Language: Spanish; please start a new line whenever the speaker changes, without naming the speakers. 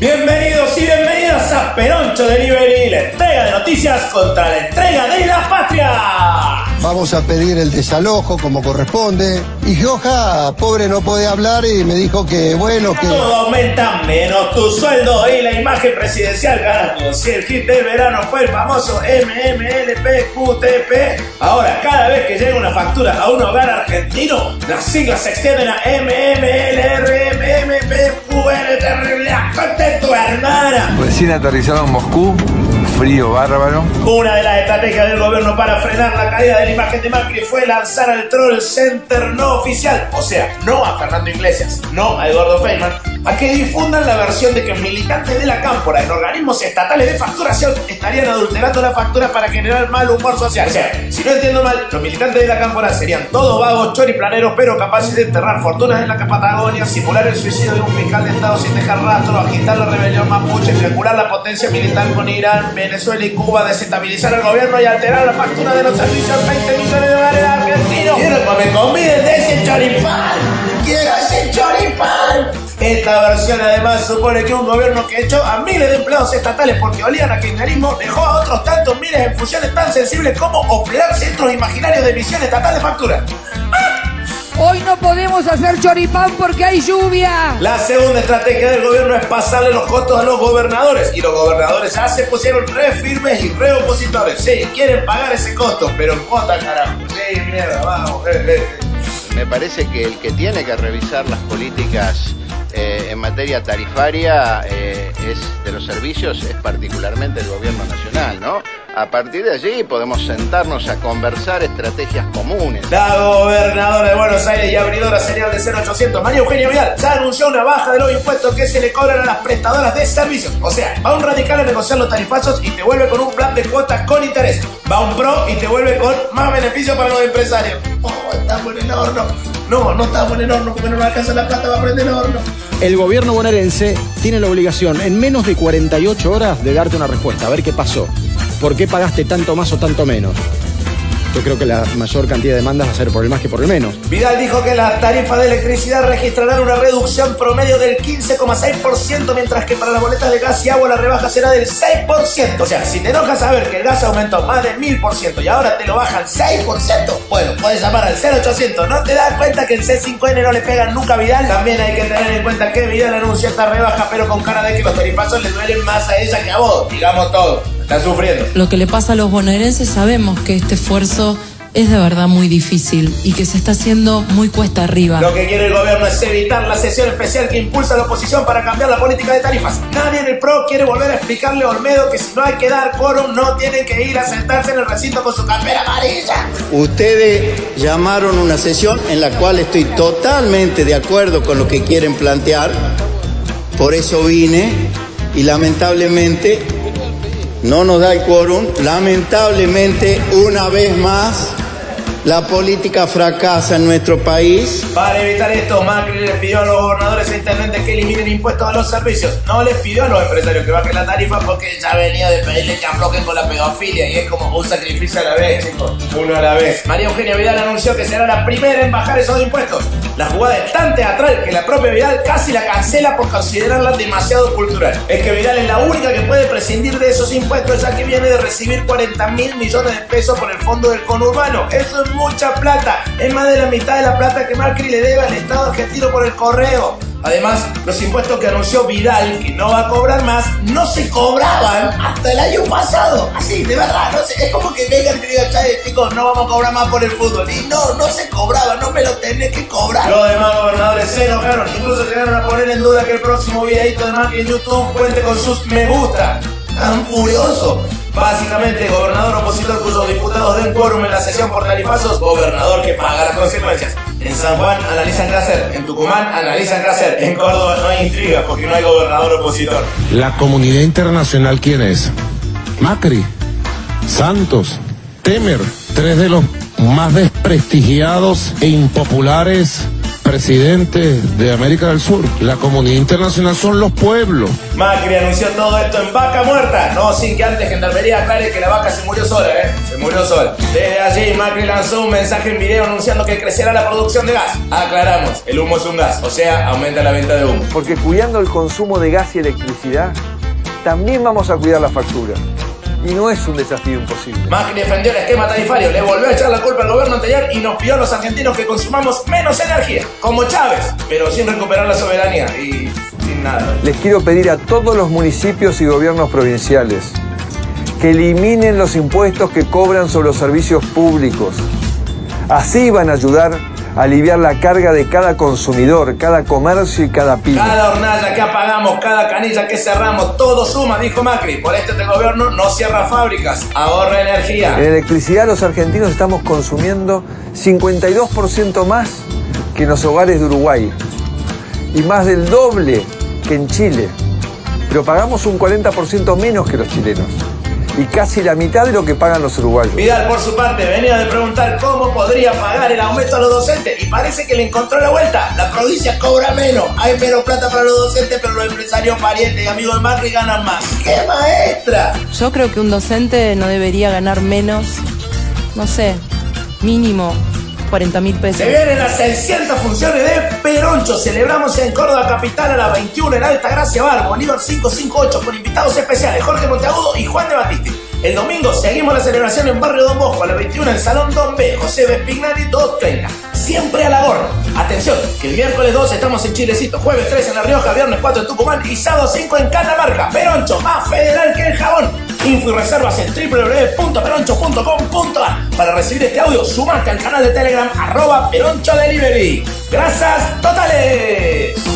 Bienvenidos y bienvenidas a Peroncho Delivery, la entrega de noticias contra la entrega de la patria.
Vamos a pedir el desalojo como corresponde. Y Joja, pobre, no puede hablar y me dijo que, bueno, que...
Todo aumenta menos tu sueldo y la imagen presidencial, carajo. Si el hit del verano fue el famoso MMLPQTP, ahora cada vez que llega una factura a un hogar argentino, las siglas se extienden a Tu hermana!
Recién aterrizado en Moscú, frío bárbaro.
Una de las estrategias del gobierno para frenar la caída de la imagen de Macri fue lanzar al Troll Center no oficial, o sea, no a Fernando Iglesias, no a Eduardo Feynman, a que difundan la versión de que militantes de la cámpora en organismos estatales de facturación estarían adulterando la factura para generar mal humor social. O sea, si no entiendo mal, los militantes de la cámpora serían todos vagos, choriplaneros, pero capaces de enterrar fortunas en la Patagonia, simular el suicidio de un fiscal de Estado sin dejar rastro, agitar la rebelión mapuche, triangular la potencia militar con Irán, Venezuela y Cuba, desestabilizar el gobierno y alterar la factura de los servicios 20 millones de dólares argentinos. Quiero que me conviden de ese choripán. Quiero ese choripán. Esta versión además supone que un gobierno que echó a miles de empleados estatales porque olían a kirchnerismo dejó a otros tantos miles en funciones tan sensibles como operar centros imaginarios de emisión estatal de factura.
Hoy no podemos hacer choripán porque hay lluvia.
La segunda estrategia del gobierno es pasarle los costos a los gobernadores. Y los gobernadores ya se pusieron re firmes y re opositores. Sí, quieren pagar ese costo, pero en cuota carajo. Sí, mierda, vamos.
Me parece que el que tiene que revisar las políticas eh, en materia tarifaria eh, es de los servicios es particularmente el gobierno nacional, ¿no? A partir de allí podemos sentarnos a conversar estrategias comunes.
La gobernadora de Buenos Aires y abridora serial de 0800, María Eugenia Vidal, ya anunció una baja de los impuestos que se le cobran a las prestadoras de servicios. O sea, va un radical a negociar los tarifazos y te vuelve con un plan de cuotas con interés. Va un pro y te vuelve con más beneficios para los empresarios. Oh, estamos en el horno. No, no estamos en el horno porque no nos alcanza la plata para prender el horno.
El gobierno bonaerense tiene la obligación en menos de 48 horas de darte una respuesta, a ver qué pasó. ¿Por qué pagaste tanto más o tanto menos? Yo creo que la mayor cantidad de demandas va a ser por el más que por el menos.
Vidal dijo que las tarifas de electricidad registrarán una reducción promedio del 15,6%, mientras que para las boletas de gas y agua la rebaja será del 6%. O sea, si te enoja saber que el gas aumentó más del 1000% y ahora te lo bajan 6%, bueno, puedes llamar al 0800. ¿No te das cuenta que el C5N no le pegan nunca a Vidal? También hay que tener en cuenta que Vidal anunció esta rebaja, pero con cara de que los tarifazos le duelen más a ella que a vos. Digamos todo. Está sufriendo.
Lo que le pasa a los bonaerenses sabemos que este esfuerzo es de verdad muy difícil y que se está haciendo muy cuesta arriba.
Lo que quiere el gobierno es evitar la sesión especial que impulsa la oposición para cambiar la política de tarifas. Nadie en el PRO quiere volver a explicarle a Olmedo que si no hay que dar quórum no tienen que ir a sentarse en el recinto con su campera amarilla.
Ustedes llamaron una sesión en la cual estoy totalmente de acuerdo con lo que quieren plantear. Por eso vine y lamentablemente no nos da el quórum. Lamentablemente, una vez más, la política fracasa en nuestro país.
Para evitar esto, Macri les pidió a los gobernadores e intendentes que eliminen impuestos a los servicios. No les pidió a los empresarios que bajen la tarifa porque ya venía de pedirle que aflojen con la pedofilia y es como un sacrificio a la vez, chicos. Uno a la vez. María Eugenia Vidal anunció que será la primera en bajar esos impuestos. La jugada es tan teatral que la propia Vidal casi la cancela por considerarla demasiado cultural. Es que Vidal es la única que puede prescindir de esos impuestos ya que viene de recibir 40 mil millones de pesos por el fondo del conurbano. Eso es mucha plata. Es más de la mitad de la plata que Macri le debe al Estado argentino por el correo. Además, los impuestos que anunció Vidal que no va a cobrar más, no se cobraban hasta el año pasado. Así, de verdad, no sé, es como que vengan digan, "Che, chicos, no vamos a cobrar más por el fútbol. Y no, no se cobraba, no me lo tenés que cobrar. Los demás gobernadores se enojaron, incluso llegaron a poner en duda que el próximo videito de Macri en YouTube cuente con sus me gusta. Tan furioso Básicamente, gobernador opositor cuyos diputados den quórum en la sesión por tarifazos, gobernador que paga las consecuencias. En San Juan analizan qué en Tucumán analizan qué en Córdoba no hay intriga porque no hay gobernador opositor.
La comunidad internacional, ¿quién es? Macri, Santos, Temer, tres de los más desprestigiados e impopulares presidentes de América del Sur. La comunidad internacional son los pueblos.
Macri anunció todo esto en vaca muerta, no sin que antes Gendarmería aclare que la vaca se murió sola, ¿eh? Se murió sola. Desde allí Macri lanzó un mensaje en video anunciando que crecerá la producción de gas. Aclaramos, el humo es un gas, o sea, aumenta la venta de humo.
Porque cuidando el consumo de gas y electricidad, también vamos a cuidar la factura y no es un desafío imposible.
Macri defendió el esquema tarifario, le volvió a echar la culpa al gobierno anterior y nos pidió a los argentinos que consumamos menos energía, como Chávez, pero sin recuperar la soberanía y sin nada.
Les quiero pedir a todos los municipios y gobiernos provinciales que eliminen los impuestos que cobran sobre los servicios públicos. Así van a ayudar aliviar la carga de cada consumidor, cada comercio y cada pyme.
Cada hornalla que apagamos, cada canilla que cerramos, todo suma, dijo Macri. Por este gobierno no cierra fábricas, ahorra energía.
En electricidad los argentinos estamos consumiendo 52% más que en los hogares de Uruguay y más del doble que en Chile. Pero pagamos un 40% menos que los chilenos y casi la mitad de lo que pagan los uruguayos.
Vidal, por su parte, venía de preguntar cómo podría pagar el aumento a los docentes y parece que le encontró la vuelta. La provincia cobra menos, hay menos plata para los docentes, pero los empresarios, parientes y amigos de Macri ganan más. ¡Qué maestra!
Yo creo que un docente no debería ganar menos, no sé, mínimo 40 mil pesos.
Se vienen las 600 funciones de Peroncho. Celebramos en Córdoba Capital a las 21 en Alta Gracia Bar, Bolívar 558, con invitados especiales Jorge Monteagudo y Juan de Batiste. El domingo seguimos la celebración en Barrio Don Bosco a las 21 en Salón Don B, José Vespignani 230. Siempre a la gorra. Atención, que el miércoles 2 estamos en Chilecito, jueves 3 en La Rioja, viernes 4 en Tucumán y sábado 5 en Catamarca. Peroncho, más federal que el jabón. Info y reservas en www.peroncho.com.ar. Para recibir este audio, sumate al canal de Telegram arroba Peroncho Delivery. Gracias totales.